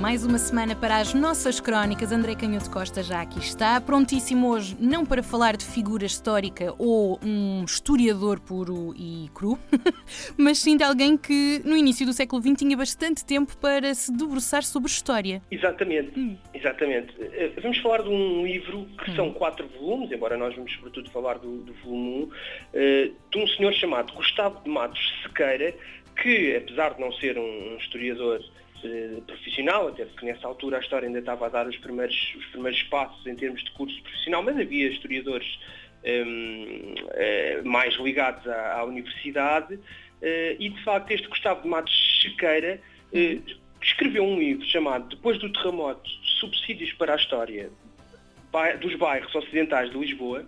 Mais uma semana para as nossas crónicas. André Canhoto Costa já aqui está, prontíssimo hoje, não para falar de figura histórica ou um historiador puro e cru, mas sim de alguém que no início do século XX tinha bastante tempo para se debruçar sobre história. Exatamente, hum. exatamente. Eh, vamos falar de um livro que hum. são quatro volumes, embora nós vamos sobretudo falar do, do volume 1, eh, de um senhor chamado Gustavo de Matos Sequeira, que apesar de não ser um historiador eh, profissional, até porque nessa altura a história ainda estava a dar os primeiros, os primeiros passos em termos de curso profissional, mas havia historiadores um, ehm, uh, eh, mais ligados à, à universidade uh, e de facto este Gustavo de Matos Chequeira escreveu um livro chamado Depois do Terremoto, Subsídios para a História dos Bairros Ocidentais de Lisboa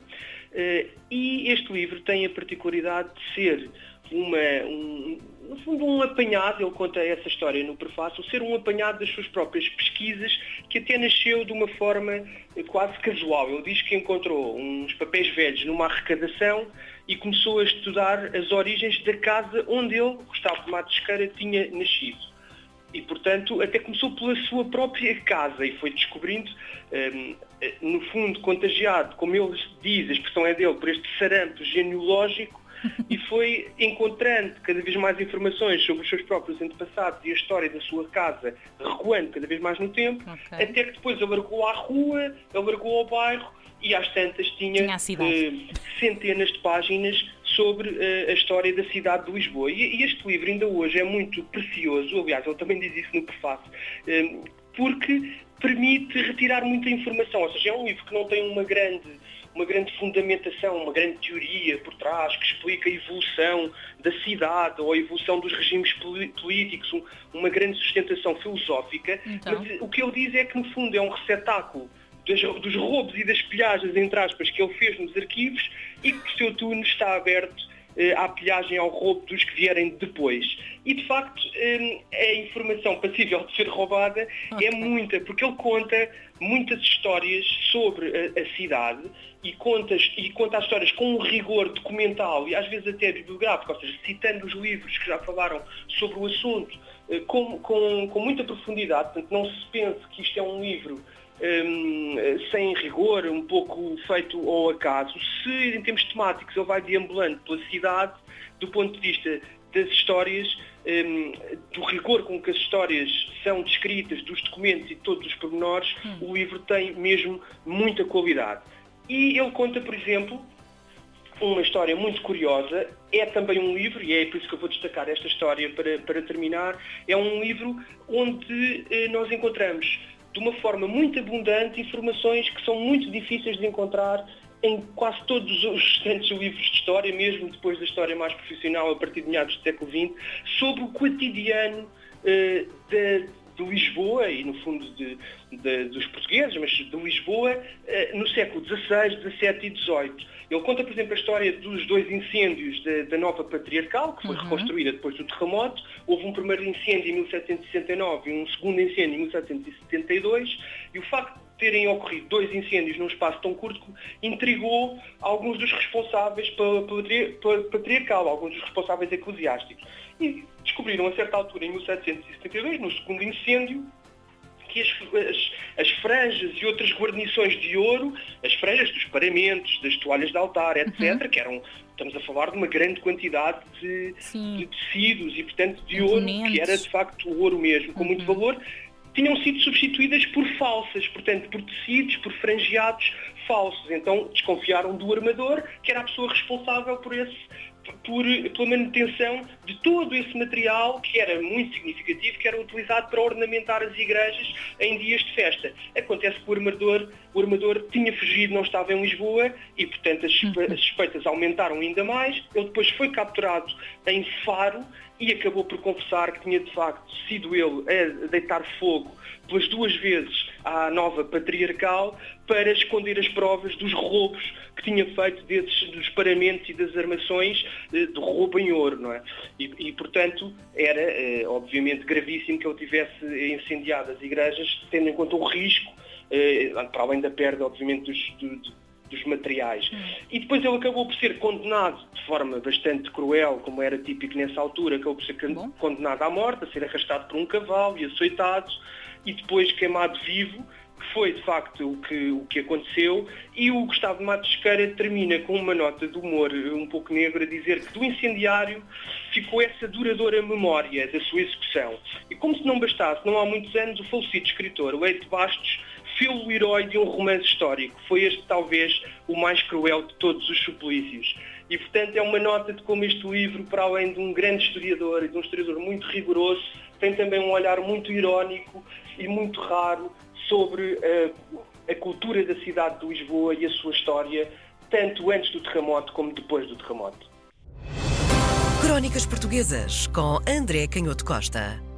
e este livro tem a particularidade de ser uma, um, no fundo, um apanhado, ele conta essa história no prefácio, ser um apanhado das suas próprias pesquisas, que até nasceu de uma forma eh, quase casual. Ele diz que encontrou uns papéis velhos numa arrecadação e começou a estudar as origens da casa onde ele, Gustavo Matos Esqueira, tinha nascido. E, portanto, até começou pela sua própria casa e foi descobrindo, um, eh, no fundo, contagiado, como ele diz, a expressão é dele, por este sarampo genealógico, e foi encontrando cada vez mais informações sobre os seus próprios antepassados e a história da sua casa, recuando cada vez mais no tempo, okay. até que depois ele largou à rua, ele largou ao bairro e às tantas tinha, tinha uh, centenas de páginas sobre uh, a história da cidade de Lisboa. E, e, este livro ainda hoje é muito precioso, aliás, ele também diz isso no prefácio, uh, porque permite retirar muita informação, ou seja, é um livro que não tem uma grande uma grande fundamentação, uma grande teoria por trás que explica a evolução da cidade ou a evolução dos regimes políticos, uma grande sustentação filosófica, então. mas o que ele diz é que no fundo é um receptáculo dos, roubos e das pilhagens, entre aspas, que ele fez nos arquivos e que o seu túnel está aberto eh, à pilhagem, ao roubo dos que vierem depois. E de facto eh, a informação passível de ser roubada okay. é muita, porque ele conta muitas histórias sobre a, a cidade e conta, e conta as histórias com um rigor documental e às vezes até bibliográfico, ou seja, citando os livros que já falaram sobre o assunto eh, com, com, com muita profundidade, portanto não se pense que isto é um livro um, sem rigor, um pouco feito ao acaso. Se em termos temáticos ele vai deambulando pela cidade, do ponto de vista das histórias, um, do rigor com que as histórias são descritas, dos documentos e todos os pormenores, hum. o livro tem mesmo muita qualidade. E ele conta, por exemplo, uma história muito curiosa. É também um livro, e é por isso que eu vou destacar esta história para, para terminar, é um livro onde eh, nós encontramos de uma forma muito abundante informações que são muito difíceis de encontrar em quase todos os restantes livros de história, mesmo depois da história mais profissional, a partir de meados do século XX, sobre o cotidiano uh, de, de, Lisboa e, no fundo, de, de, dos portugueses, mas de Lisboa, uh, no século XVI, XVII e XVIII. Ele conta, por exemplo, a história dos dois incêndios da, da nova patriarcal, que foi uhum. reconstruída depois do terremoto. Houve um primeiro incêndio em 1769 e um segundo incêndio em 1772. E o facto terem ocorrido dois incêndios num espaço tão curto intrigou alguns dos responsáveis patriarcal, alguns dos responsáveis eclesiásticos. E descobriram a certa altura, em 1772, no segundo incêndio, que as, as, as, franjas e outras guarnições de ouro, as franjas dos paramentos, das toalhas de altar, etc., uhum. que eram, estamos a falar de uma grande quantidade de, de tecidos e, portanto, de ouro, que era de facto ouro mesmo, com uhum. muito valor, tinham sido substituídas por falsas, portanto, por tecidos, por franjeados falsos. Então desconfiaram do armador, que era a pessoa responsável por esse por, pela manutenção de todo esse material que era muito significativo, que era utilizado para ornamentar as igrejas em dias de festa. Acontece que o armador, o armador tinha fugido, não estava em Lisboa e, portanto, as, as suspeitas aumentaram ainda mais. Ele depois foi capturado em Faro e acabou por confessar que tinha de facto sido ele a deitar fogo pelas duas vezes à nova patriarcal para esconder as provas dos roubos que tinha feito desses, dos paramentos e das armações de, de roubo em ouro, não é? E, e portanto, era eh, obviamente gravíssimo que ele tivesse incendiado as igrejas, tendo em conta o risco, eh, para além da perda, obviamente, dos, do, dos materiais. E depois ele acabou por ser condenado de forma bastante cruel, como era típico nessa altura, acabou por ser condenado à morte, a ser arrastado por um cavalo e açoitado, e depois queimado vivo, que foi de facto o que, o que aconteceu, e o Gustavo Matos Sequeira termina com uma nota de humor um pouco negro a dizer que do incendiário ficou essa duradoura memória da sua execução. E como se não bastasse, não há muitos anos, o falecido escritor Leite Bastos fê-lo herói de um romance histórico. Foi este talvez o mais cruel de todos os suplícios. E portanto é uma nota de como este livro, para além de um grande historiador e de um historiador muito rigoroso, tem também um olhar muito irónico e muito raro sobre uh, a cultura da cidade de Lisboa e a sua história, tanto antes do terremoto como depois do terremoto. Crónicas Portuguesas com André Canhoto Costa.